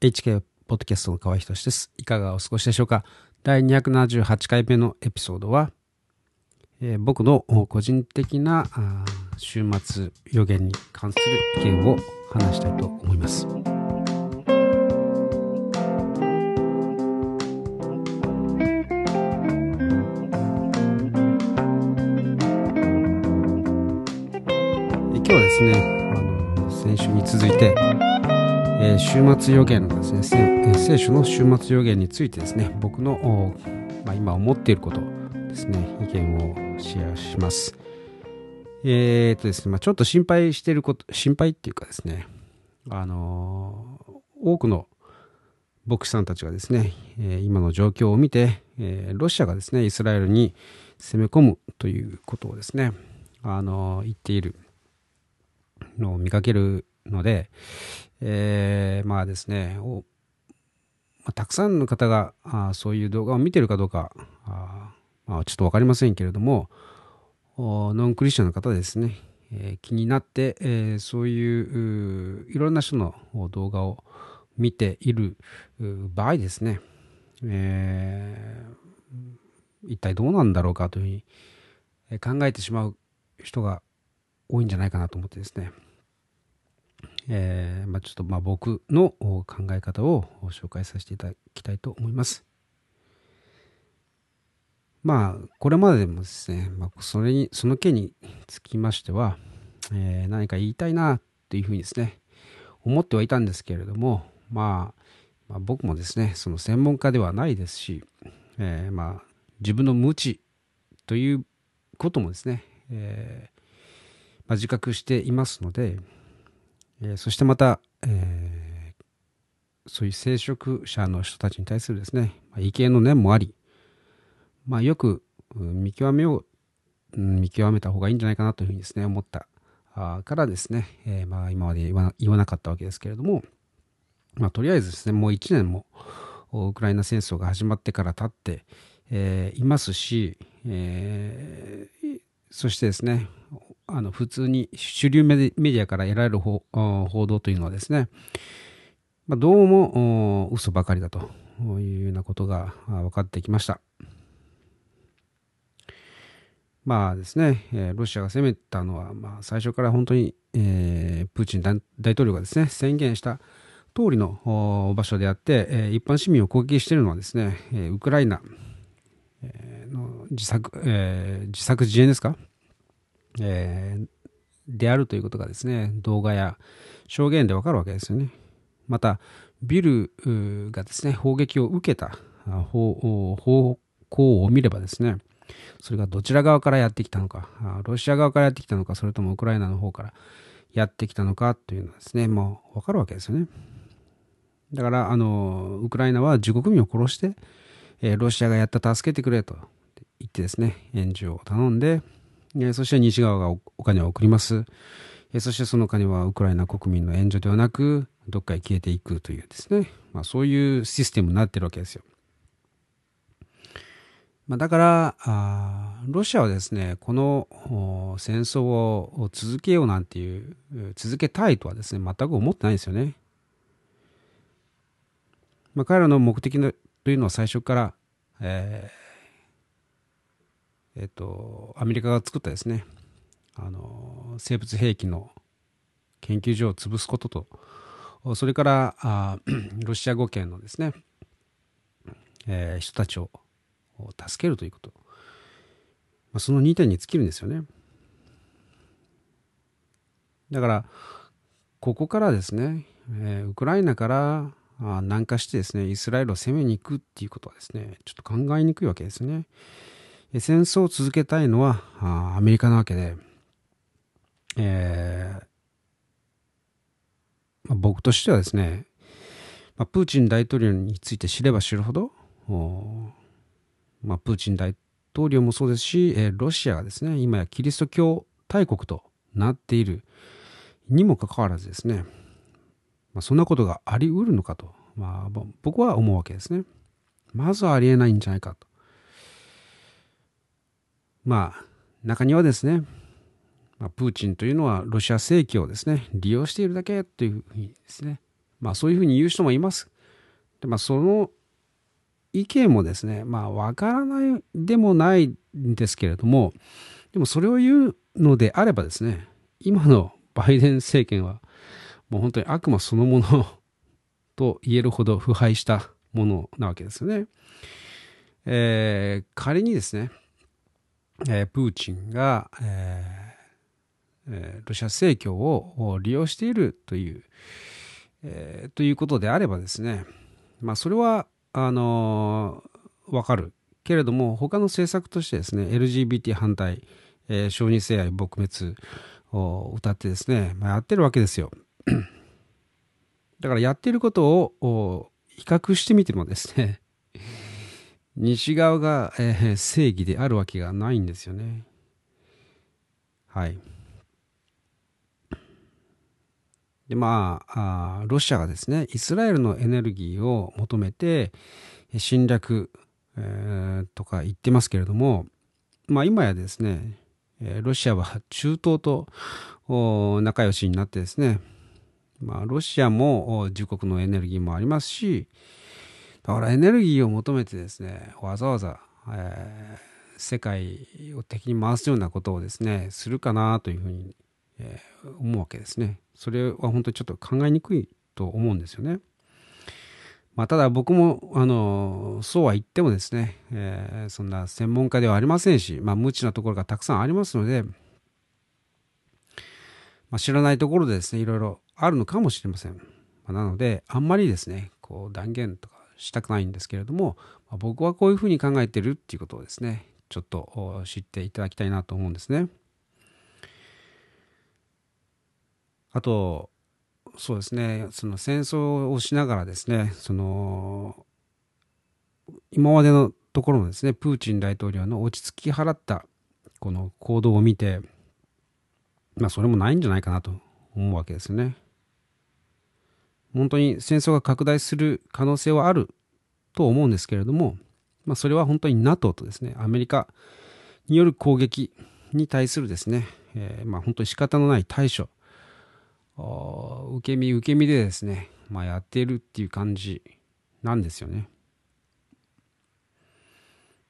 HK ポッドキャストの河合仁です。いかがお過ごしでしょうか？第278回目のエピソードは、えー、僕の個人的な週末予言に関する意見を話したいと思います。今日はですね、あの先週に続いて、ー、週末予言のですね、聖書の週末予言についてですね、僕の、まあ、今思っていることですね、意見をシェアします。えー、っとですね、まあ、ちょっと心配していること、心配っていうかですね、あのー、多くの牧師さんたちがですね、え、今の状況を見て、えー、ロシアがですね、イスラエルに攻め込むということをですね、あの言っているのを見かけるので、えー、まあですね、おまあ、たくさんの方があそういう動画を見てるかどうか、あまあ、ちょっと分かりませんけれども、ノンクリスチャンの方ですね、えー、気になって、えー、そういういろんな人の動画を見ている場合ですね、えー、一体どうなんだろうかというふうに考えてしまう人が多いんじゃないかなと思ってですね、えー、まあ、ちょっとまあ僕の考え方を紹介させていただきたいと思います。まあ、これまででもですね、まあ、それに、その件につきましては、えー、何か言いたいなっていうふうにですね、思ってはいたんですけれども、まあ、まあ、僕もですね、その専門家ではないですし、えー、まあ、自分の無知ということもですね、えーまあ、自覚していますので、えー、そしてまた、えー、そういう聖職者の人たちに対するですね、まあ、意見の念もあり、まあ、よく見極めを、うん見極めた方がいいんじゃないかなというふうにですね、思ったからですね、えー、まあ今まで言わ言わなかったわけですけれども、まあ、とりあえずですね、もう1年もウクライナ戦争が始まってから経って、えー、いますし、えー、そしてですね、あの普通に主流メディアから得られる報道というのはですね、まあ、どうも嘘ばかりだというようなことが分かってきました。まあですね、えロシアが攻めたのは、まあ、最初から本当に、えー、プーチン大統領がですね、宣言した通りの場所であって、え一般市民を攻撃しているのはですね、えウクライナ、の自作、えー、自作自演ですか？えー、であるということがですね、動画や証言でわかるわけですよね。また、ビルがですね、砲撃を受けた方向を見ればですね、それがどちら側からやってきたのか、ロシア側からやってきたのか、それともウクライナの方からやってきたのかというのはですね、もうわかるわけですよね。だから、あの、ウクライナは自国民を殺して、えロシアがやった助けてくれと言ってですね、援助を頼んで、えそして西側がお金を送ります。えそしてその金はウクライナ国民の援助ではなく、どっかへ消えていくというですね、まあ、そういうシステムになってるわけですよ。まあ、だからあ、ロシアはですね、この戦争を続けようなんていう、続けたいとはですね、全く思ってないんですよね。まあ、彼らの目的のというのは最初から、えーえっと、アメリカが作ったですね、あの、生物兵器の研究所を潰すことと、それからあ ロシア語圏のですね、えー、人たちを助けるということ、まあ、その2点に尽きるんですよね。だから、ここからですね、えー、ウクライナから南下してですね、イスラエルを攻めに行くっていうことはですね、ちょっと考えにくいわけですね。戦争を続けたいのはアメリカなわけで、えーまあ、僕としてはですね、まあ、プーチン大統領について知れば知るほど、まあ、プーチン大統領もそうですし、えー、ロシアがですね、今やキリスト教大国となっているにもかかわらずですね、まあ、そんなことがあり得るのかと、まあ、僕は思うわけですね。まずはありえないんじゃないかと。まあ、中にはですね、ま、プーチンというのはロシア正規をですね、利用しているだけというふうにですね、まあそういうふうに言う人もいます。でまあその意見もですね、まあわからないでもないんですけれども、でもそれを言うのであればですね、今のバイデン政権はもう本当に悪魔そのものと言えるほど腐敗したものなわけですよね。えー、仮にですね、えー、プーチンが、えー、ロシア正教を利用しているという、えー、ということであればですね、まあ、それは、あのー、わかる。けれども、他の政策としてですね、LGBT 反対、えー、小児性愛撲滅を歌ってですね、まあ、やってるわけですよ。だからやってることを比較してみてもですね、西側が、えー、正義であるわけがないんですよね。はい。で、まあ、ロシアがですね、イスラエルのエネルギーを求めて侵略、えー、とか言ってますけれども、まあ今やですね、ロシアは中東と仲良しになってですね、まあロシアも自国のエネルギーもありますし、だからエネルギーを求めてですね、わざわざ、えー、世界を敵に回すようなことをですね、するかなというふうに、えー、思うわけですね。それは本当にちょっと考えにくいと思うんですよね。まあ、ただ僕も、あの、そうは言ってもですね、えー、そんな専門家ではありませんし、まあ、無知なところがたくさんありますので、まあ、知らないところでですね、いろいろあるのかもしれません。まあ、なので、あんまりですね、こう断言とかしたくないんですけれども、まあ、僕はこういうふうに考えてるっていうことをですね、ちょっと知っていただきたいなと思うんですね。あと、そうですね、その戦争をしながらですね、その、今までのところのですね、プーチン大統領の落ち着き払ったこの行動を見て、まあそれもないんじゃないかなと思うわけですよね。本当に戦争が拡大する可能性はあると思うんですけれども、まあそれは本当に NATO とですね、アメリカによる攻撃に対するですね、えー、まあ本当に仕方のない対処受け身受け身でですね、まあ、やっているっていう感じなんですよね。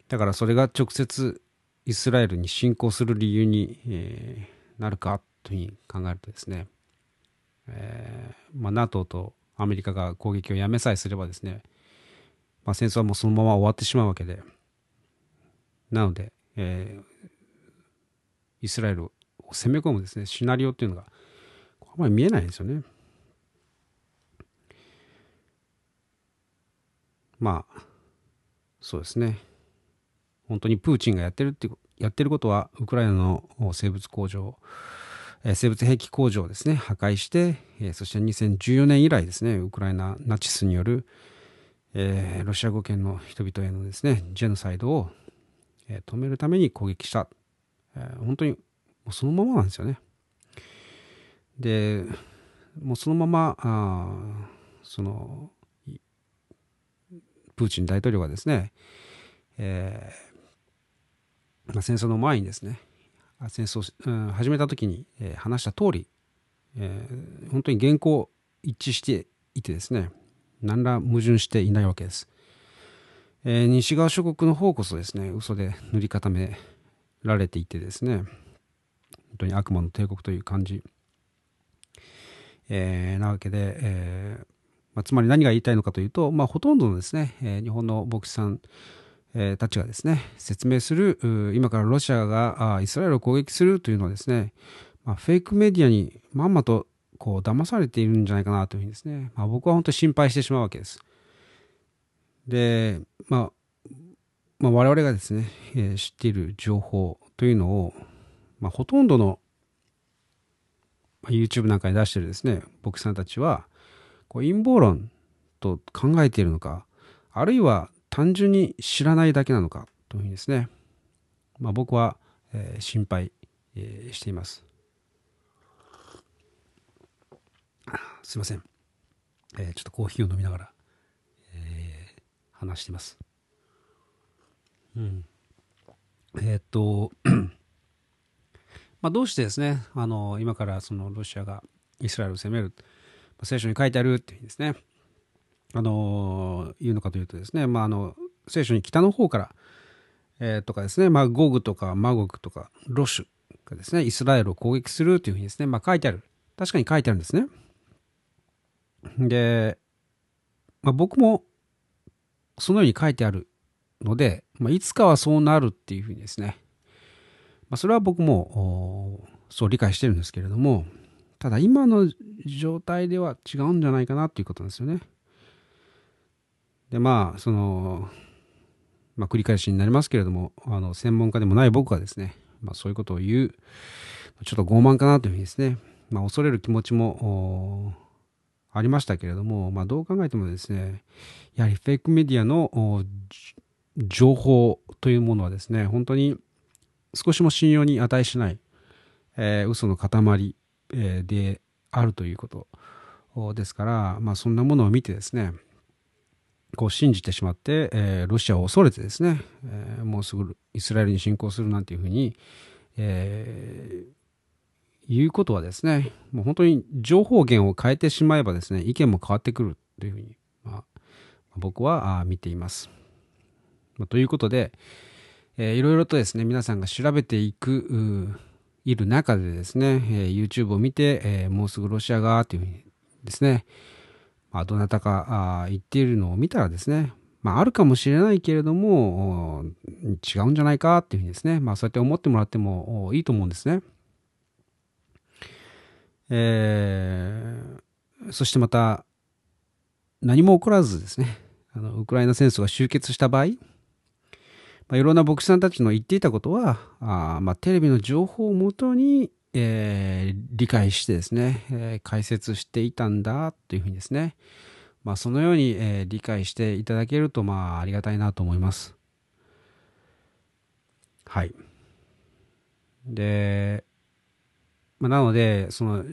だからそれが直接イスラエルに侵攻する理由に、えー、なるかというふうに考えるとですね、えーまあ、NATO とアメリカが攻撃をやめさえすればですね、まあ、戦争はもうそのまま終わってしまうわけで、なので、えー、イスラエルを攻め込むですね、シナリオっていうのがあまり見えないですよね。まあ、そうですね。本当にプーチンがやってるって、やってることは、ウクライナの生物工場、え生物兵器工場をですね、破壊して、えそして2014年以来ですね、ウクライナナチスによる、えー、ロシア語圏の人々へのですね、ジェノサイドを、え止めるために攻撃した。え、本当にもうそのままなんですよね。でもうそのままあそのプーチン大統領がですね、えー、戦争の前にですね戦争、うん、始めた時に、えー、話した通り、えー、本当に原稿一致していてですね何ら矛盾していないわけです、えー、西側諸国の方こそですね嘘で塗り固められていてですね本当に悪魔の帝国という感じ。えー、なわけで、えーまあ、つまり何が言いたいのかというと、まあ、ほとんどのですね、えー、日本の牧師さん、えー、たちがですね、説明する、今からロシアがイスラエルを攻撃するというのはですね、まあ、フェイクメディアにまんまとこう騙されているんじゃないかなというふうにですね、まあ、僕は本当に心配してしまうわけです。で、まあ、まあ、我々がですね、えー、知っている情報というのを、まあ、ほとんどの YouTube なんかに出してるですね、牧師さんたちは、こう陰謀論と考えているのか、あるいは単純に知らないだけなのかというふうにですね、まあ、僕は、えー、心配、えー、しています。すいません。えー、ちょっとコーヒーを飲みながら、えー、話しています。うん。えー、っと まあ、どうしてですね、あの今からそのロシアがイスラエルを攻める、聖書に書いてあるっていうですね、あの、言うのかというとですね、まあ、あの、聖書に北の方から、えー、とかですね、まあ、ゴグとかマゴグとかロシュがですね、イスラエルを攻撃するというふうにですね、まあ、書いてある。確かに書いてあるんですね。で、まあ、僕もそのように書いてあるので、まあ、いつかはそうなるっていうふうにですね、まあ、それは僕もそう理解してるんですけれども、ただ今の状態では違うんじゃないかなっていうことなんですよね。で、まあ、その、まあ、繰り返しになりますけれども、あの、専門家でもない僕がですね、まあ、そういうことを言う、ちょっと傲慢かなというふうにですね、まあ、恐れる気持ちもありましたけれども、まあ、どう考えてもですね、やはりフェイクメディアの情報というものはですね、本当に少しも信用に値しない、えー、嘘の塊、えー、であるということですから、まあ、そんなものを見てですね、こう信じてしまって、えー、ロシアを恐れてですね、えー、もうすぐイスラエルに侵攻するなんていうふうに、えー、いうことはですね、もう本当に情報源を変えてしまえばですね、意見も変わってくるというふうに、まあ、僕は見ています。まあ、ということで、えー、いろいろとですね、皆さんが調べていく、いる中でですね、えー、YouTube を見て、えー、もうすぐロシア側というふうにですね、まあ、どなたか言っているのを見たらですね、まあ、あるかもしれないけれども、違うんじゃないかっていうふうにですね、まあ、そうやって思ってもらってもいいと思うんですね。えー、そしてまた、何も起こらずですね、あのウクライナ戦争が終結した場合、まあ、いろんな牧師さんたちの言っていたことは、あまあ、テレビの情報をもとに、えー、理解してですね、えー、解説していたんだというふうにですね、まあ、そのように、えー、理解していただけると、まあ、ありがたいなと思います。はい。で、まあ、なので、その、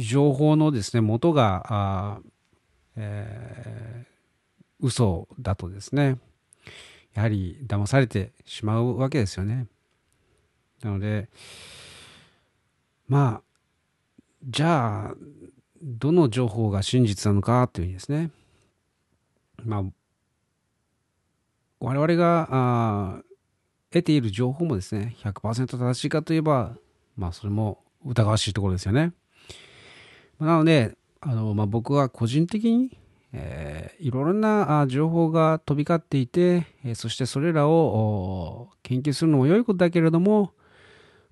情報のですね、元が、あえー、嘘だとですね、やはり騙されてしまうわけですよね。なので、まあ、じゃあ、どの情報が真実なのかというふうにですね、まあ、我々があ得ている情報もですね、100%正しいかといえば、まあ、それも疑わしいところですよね。なので、あのまあ、僕は個人的に、えー、いろんな情報が飛び交っていて、えー、そしてそれらを研究するのも良いことだけれども、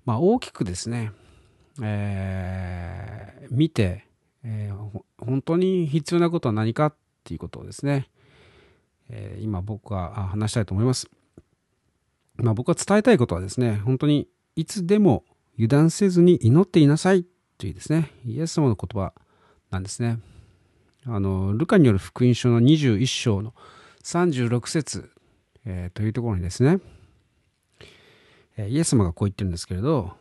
まあ、大きくですね、えー、見て、えー、本当に必要なことは何かっていうことをですね、えー、今僕は話したいと思います。まあ、僕は伝えたいことはですね、本当にいつでも油断せずに祈っていなさいというですね、イエス様の言葉なんですね。あの、ルカによる福音書の21章の36節、えー、というところにですね、イエス様がこう言ってるんですけれど、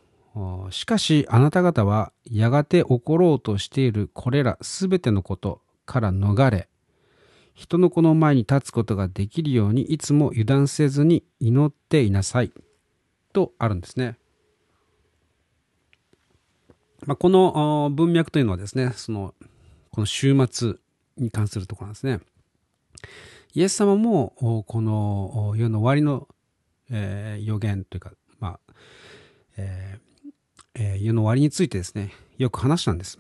しかしあなた方はやがて起ころうとしているこれらすべてのことから逃れ、人の子の前に立つことができるようにいつも油断せずに祈っていなさい。とあるんですね。まあ、この文脈というのはですね、その、この週末に関するところなんですね。イエス様も、この世の終わりの、えー、予言というか、まあ、えーえー、世の終わりについてですね、よく話したんです。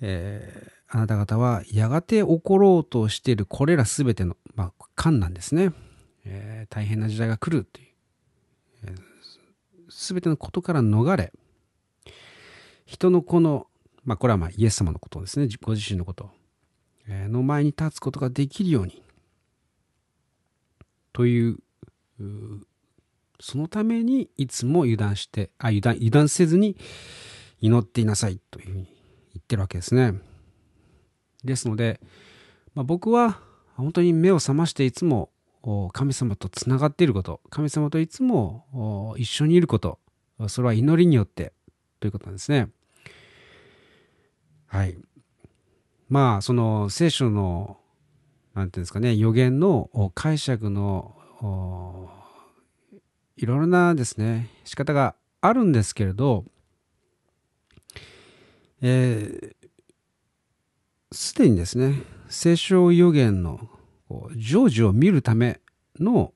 えー、あなた方はやがて起ころうとしているこれらすべての、まあ、間なんですね、えー、大変な時代が来るという、す、べ、てのことから逃れ、人の子の、まあ、これはまあイエス様のことですね、ご自身のこと、え、の前に立つことができるように、という、そのためにいつも油断して、あ、油断、油断せずに祈っていなさいというふうに言ってるわけですね。ですので、まあ、僕は本当に目を覚ましていつも神様とつながっていること、神様といつも一緒にいること、それは祈りによってということなんですね。はい。まあ、その聖書の、なんていうんですかね、予言の解釈のいろいろなですね、仕方があるんですけれど、えー、すでにですね、聖書予言の成就を見るための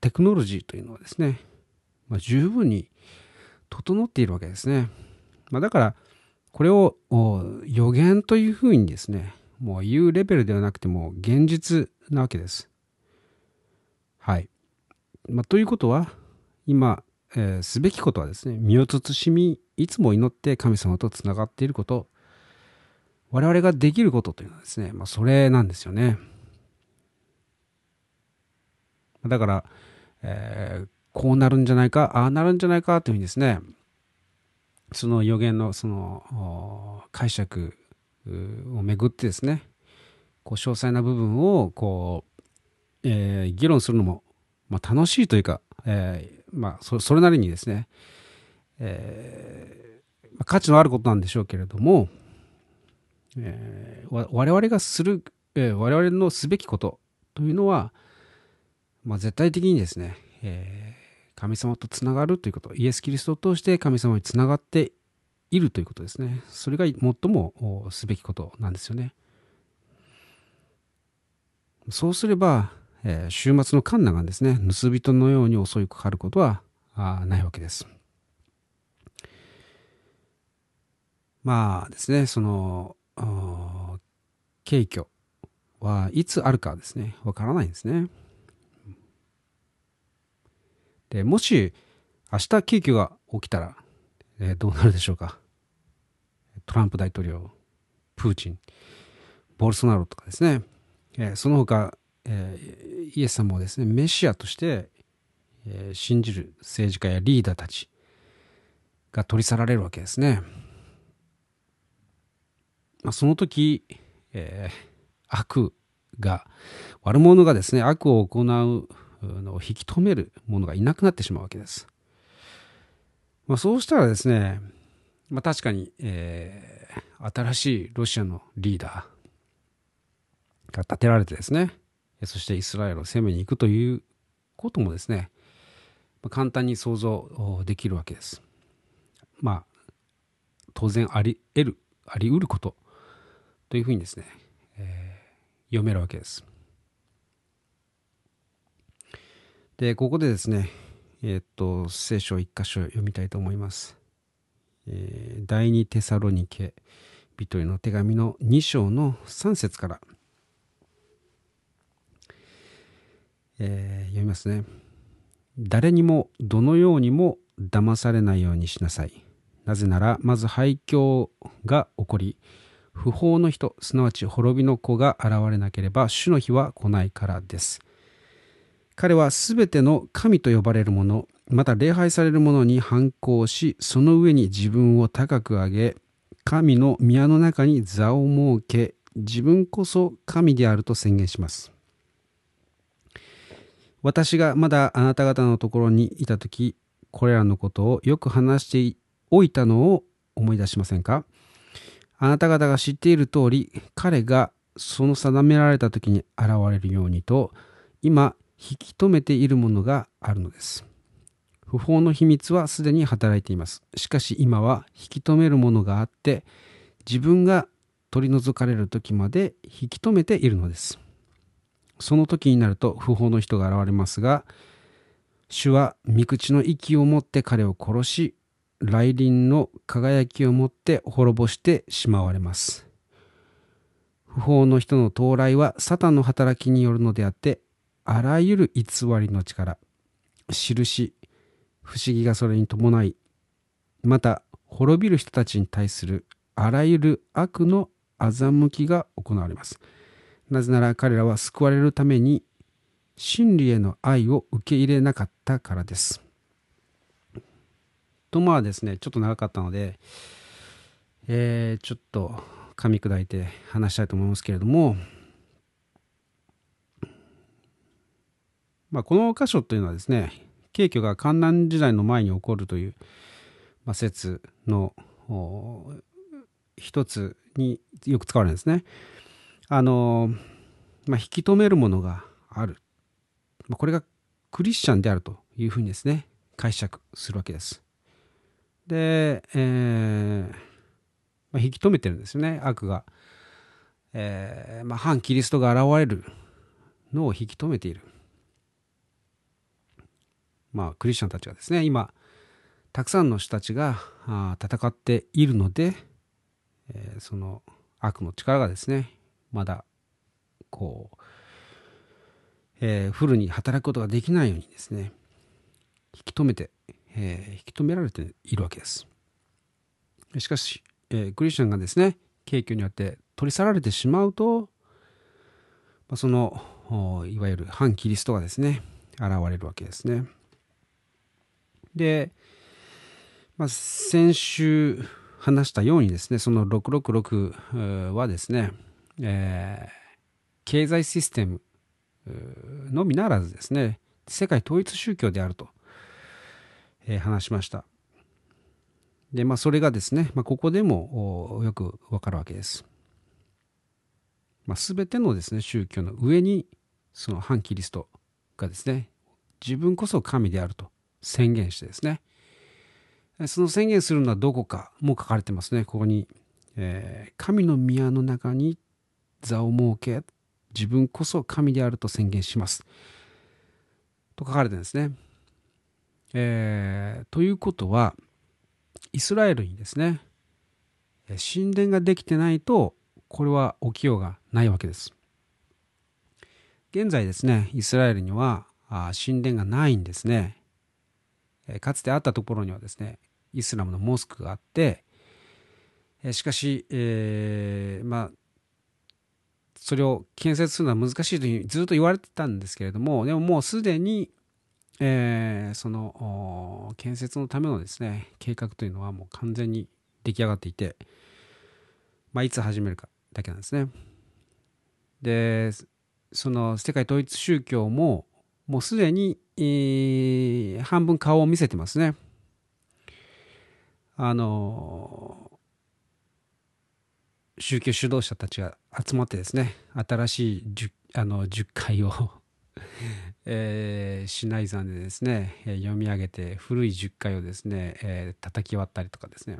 テクノロジーというのはですね、まあ、十分に整っているわけですね。まあ、だから、これを予言というふうにですね、もう言うレベルではなくても現実なわけです。はい。まあ、ということは、今、えー、すべきことはですね、身を慎み、いつも祈って神様とつながっていること、我々ができることというのはですね、まあ、それなんですよね。だから、えー、こうなるんじゃないか、ああなるんじゃないかというふうにですね、その予言のその解釈をめぐってですね、こう詳細な部分をこう、えー、議論するのも、まあ、楽しいというか、えー、まあそ、それなりにですね、えー、価値のあることなんでしょうけれども、えー、我々がする、えー、我々のすべきことというのは、まあ、絶対的にですね、えー、神様とつながるということ、イエス・キリストを通して神様につながっているということですね。それが最もすべきことなんですよね。そうすれば、えー、週末のカンナがですね、盗人のように襲いかかることはないわけです。まあですね、その、景挙はいつあるかですね、わからないんですね。で、もし明日景挙が起きたら、えー、どうなるでしょうか。トランプ大統領、プーチン、ボルソナロとかですね、えー、その他、え、イエス様をですね、メシアとして、え、信じる政治家やリーダーたちが取り去られるわけですね。まあ、その時、えー、悪が、悪者がですね、悪を行うのを引き止める者がいなくなってしまうわけです。まあ、そうしたらですね、まあ、確かに、えー、新しいロシアのリーダーが立てられてですね、そしてイスラエルを攻めに行くということもですね、簡単に想像できるわけです。まあ、当然あり得る、あり得ることというふうにですね、えー、読めるわけです。で、ここでですね、えー、っと、聖書を一箇所読みたいと思います。えー、第二テサロニケ人への手紙の2章の3節から、えー、読みますね。誰にもどのようにも騙されないようにしなさい。なぜなら、まず廃墟が起こり、不法の人、すなわち滅びの子が現れなければ、主の日は来ないからです。彼はすべての神と呼ばれるもの、また礼拝されるものに反抗し、その上に自分を高く上げ、神の宮の中に座を設け、自分こそ神であると宣言します。私がまだあなた方のところにいたとき、これらのことをよく話しておいたのを思い出しませんか？あなた方が知っている通り、彼がその定められた時に現れるようにと、今、引き止めているものがあるのです。不法の秘密はすでに働いています。しかし今は引き止めるものがあって、自分が取り除かれる時まで引き止めているのです。その時になると不法の人が現れますが、主は御口の息を持って彼を殺し、来臨の輝きを持って滅ぼしてしまわれます。不法の人の到来はサタンの働きによるのであって、あらゆる偽りの力、印、不思議がそれに伴い、また滅びる人たちに対するあらゆる悪の欺きが行われます。なぜなら彼らは救われるために真理への愛を受け入れなかったからです。とまあですね、ちょっと長かったので、えー、ちょっと噛み砕いて話したいと思いますけれども、まあ、この箇所というのはですね、景挙が観覧時代の前に起こるという、まあ、説の一つによく使われるんですね。あの、まあ、引き止めるものがある。まあ、これがクリスチャンであるというふうにですね、解釈するわけです。で、えー、まあ、引き止めてるんですよね、悪が。えー、まあ、反キリストが現れるのを引き止めている。まあ、クリスチャンたちがですね、今、たくさんの人たちが戦っているので、えー、その悪の力がですね、まだ、こう、えー、フルに働くことができないようにですね、引き止めて、えー、引き止められているわけです。しかし、えー、クリスチャンがですね、景挙によって取り去られてしまうと、まあ、その、いわゆる反キリストがですね、現れるわけですね。で、まあ、先週話したようにですね、その666はですね、えー、経済システムのみならずですね、世界統一宗教であると、えー、話しました。で、まあ、それがですね、まあ、ここでもよくわかるわけです。まあ、全てのですね、宗教の上に、その反キリストがですね、自分こそ神であると宣言してですね、その宣言するのはどこかも書かれてますね。ここに、えー、神の宮の中に座を設け、自分こそ神であると宣言します。と書かれてるんですね。えー、ということは、イスラエルにですね、神殿ができてないと、これは起きようがないわけです。現在ですね、イスラエルには神殿がないんですね。かつてあったところにはですね、イスラムのモスクがあって、しかし、えー、まあ、それを建設するのは難しいというずっと言われてたんですけれども、でももうすでに、えー、その建設のためのですね、計画というのはもう完全に出来上がっていて、まあ、いつ始めるかだけなんですね。で、その世界統一宗教も、もうすでに、えー、半分顔を見せてますね。あの宗教指導者たちが集まってですね新しいあの10回を えー、市内山でですね、え読み上げて古い10回をですね、えー、叩き割ったりとかですね。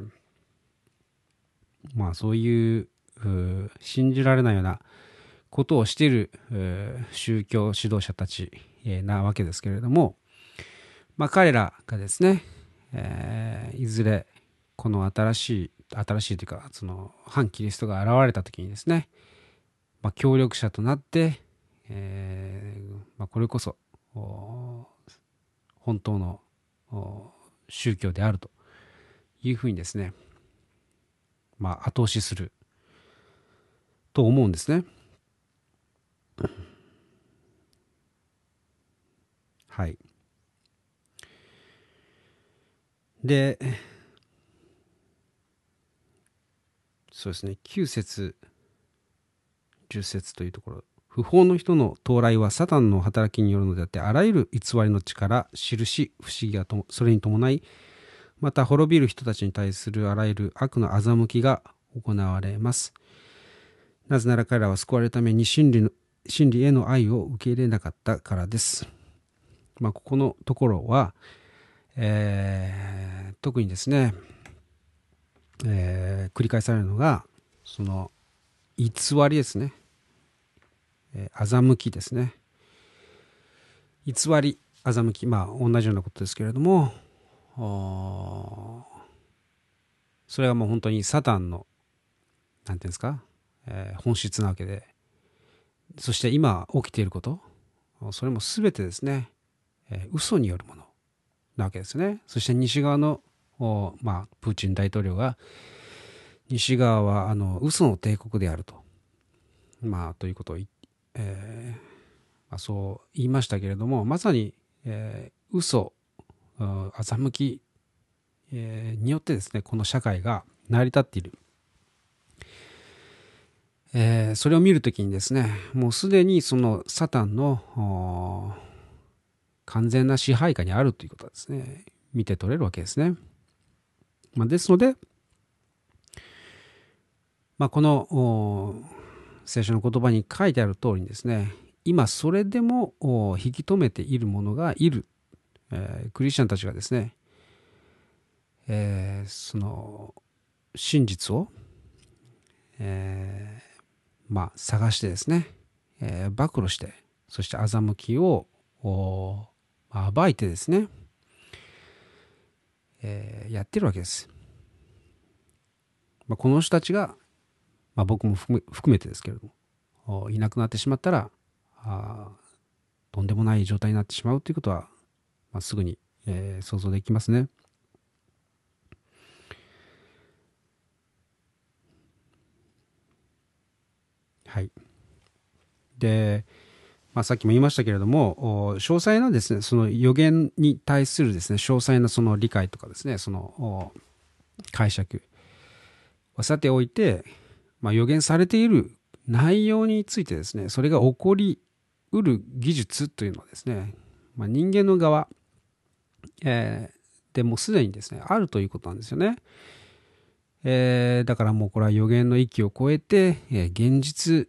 まあそういう信じられないようなことをしている宗教指導者たち、えー、なわけですけれども、まあ、彼らがですね、えー、いずれこの新しい新しいというかその反キリストが現れた時にですね、まあ、協力者となって、えーまあ、これこそ本当の宗教であるというふうにですね、まあ、後押しすると思うんですね。はい。で、そうですね、9節、10節というところ、不法の人の到来はサタンの働きによるのであって、あらゆる偽りの力、印、不思議がとそれに伴い、また滅びる人たちに対するあらゆる悪の欺きが行われます。なぜなら彼らは救われるために真理の真理への愛を受け入れなかったからです。まあ、ここのところは、えー、特にですね、えー、繰り返されるのがその偽りですね、えー、欺きですね。偽り欺きまあ同じようなことですけれどもそれはもう本当にサタンの何ていうんですか、えー、本質なわけでそして今起きていることそれも全てですね、えー、嘘によるものなわけですね。そして西側のまあ、プーチン大統領が西側はあの嘘の帝国であると、まあ、ということを、えーまあ、そう言いましたけれどもまさに、えー、嘘欺き、えー、によってですねこの社会が成り立っている、えー、それを見るときにですねもうすでにそのサタンの完全な支配下にあるということはですね。見て取れるわけですね。まあ、ですので、まあ、この聖書の言葉に書いてある通りにですね今それでも引き止めている者がいる、えー、クリスチャンたちがですね、えー、その真実をえー、まあ、探してですね、え、暴露して、そして欺きを、暴いてですね、えー、やってるわけです。まあ、この人たちが、まあ、僕も含めてですけれども、いなくなってしまったら、あとんでもない状態になってしまうということは、まあ、すぐに、えー、想像できますね。はい。で、まあ、さっきも言いましたけれども、詳細なですね、その予言に対するですね、詳細なその理解とかですね、その解釈はさておいて、まあ、予言されている内容についてですね、それが起こりうる技術というのはですね、まあ、人間の側、えー、でもすでにですね、あるということなんですよね。えー、だからもうこれは予言の域を超えて、えー、現実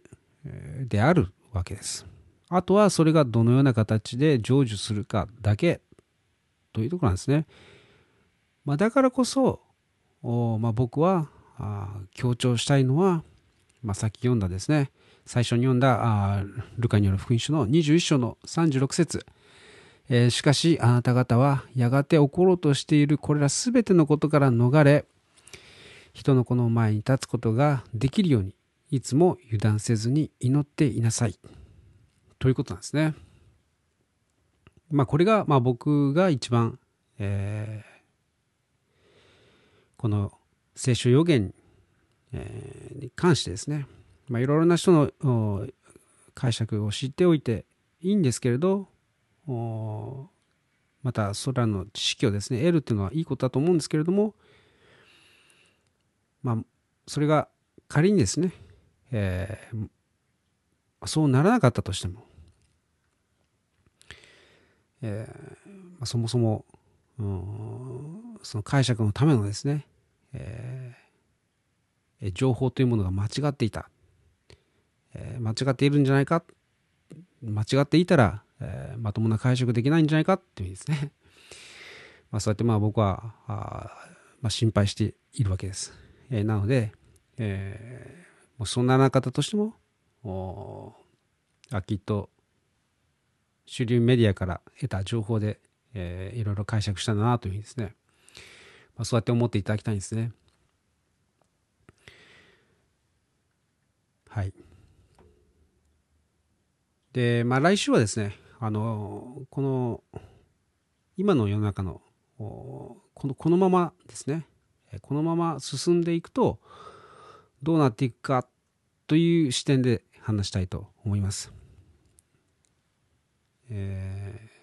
であるわけです。あとはそれがどのような形で成就するかだけというところなんですね。まあ、だからこそ、まあ、僕は強調したいのは、まあ、さっき読んだですね、最初に読んだルカによる福音書の21章の36節、えー、しかしあなた方はやがて起ころうとしているこれらすべてのことから逃れ、人の子の前に立つことができるように、いつも油断せずに祈っていなさい。ということなんですね。まあこれが、まあ僕が一番、えー、この聖書予言、に関してですね、まあいろいろな人の解釈を知っておいていいんですけれど、また空の知識をですね、得るっていうのはいいことだと思うんですけれども、まあ、それが仮にですね、えー、そうならなかったとしても、えーまあ、そもそも、うん、その解釈のためのですね、えー、情報というものが間違っていた、えー、間違っているんじゃないか間違っていたら、え、まともな解釈できないんじゃないかっていうですね、まあ、そうやってまあ僕はあ、まあ、心配しているわけです。え、なので、えー、もうそんな方としても、おあきっと主流メディアから得た情報で、えー、いろいろ解釈したんだなというふうにですね、まあ、そうやって思っていただきたいんですね。はい。で、まあ来週はですね、あの、この、今の世の中の、このこのままですね、このまま進んでいくとどうなっていくかという視点で話したいと思います。えー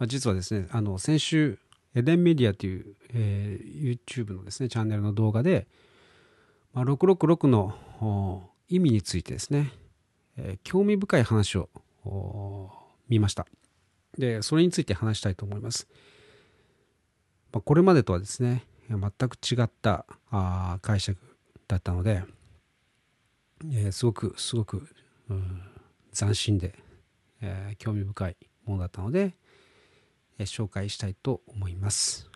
まあ、実はですねあの先週エデンメディアという、えー、YouTube のですねチャンネルの動画で、まあ、666の意味についてですね、えー、興味深い話を見ました。で、それについて話したいと思います。まあ、これまでとはですね、全く違ったあ解釈だったので、えー、すごくすごく、うん、斬新で、えー、興味深いものだったので、えー、紹介したいと思います。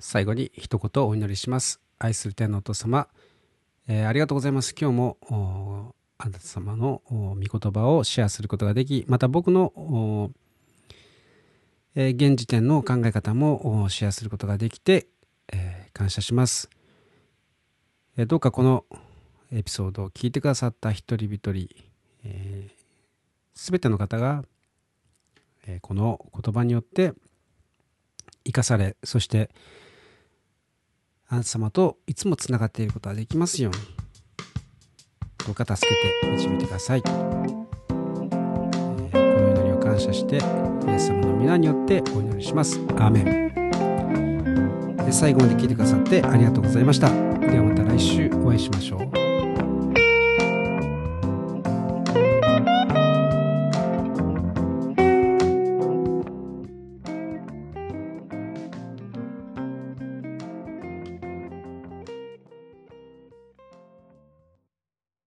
最後に一言お祈りします。愛する天のお父様、えー、ありがとうございます。今日もあなた様の御言葉をシェアすることができまた僕のえ、現時点の考え方もシェアすることができて、え、感謝します、え、どうかこのエピソードを聞いてくださった一人一人、え、全ての方が、えー、この言葉によって生かされそしてあなた様といつもつながっていることができますようにどうか助けて導いてください、えー、この祈りを感謝してイエス様の皆によってお祈りします。アーメン。最後まで聞いてくださってありがとうございました。ではまた来週お会いしましょう。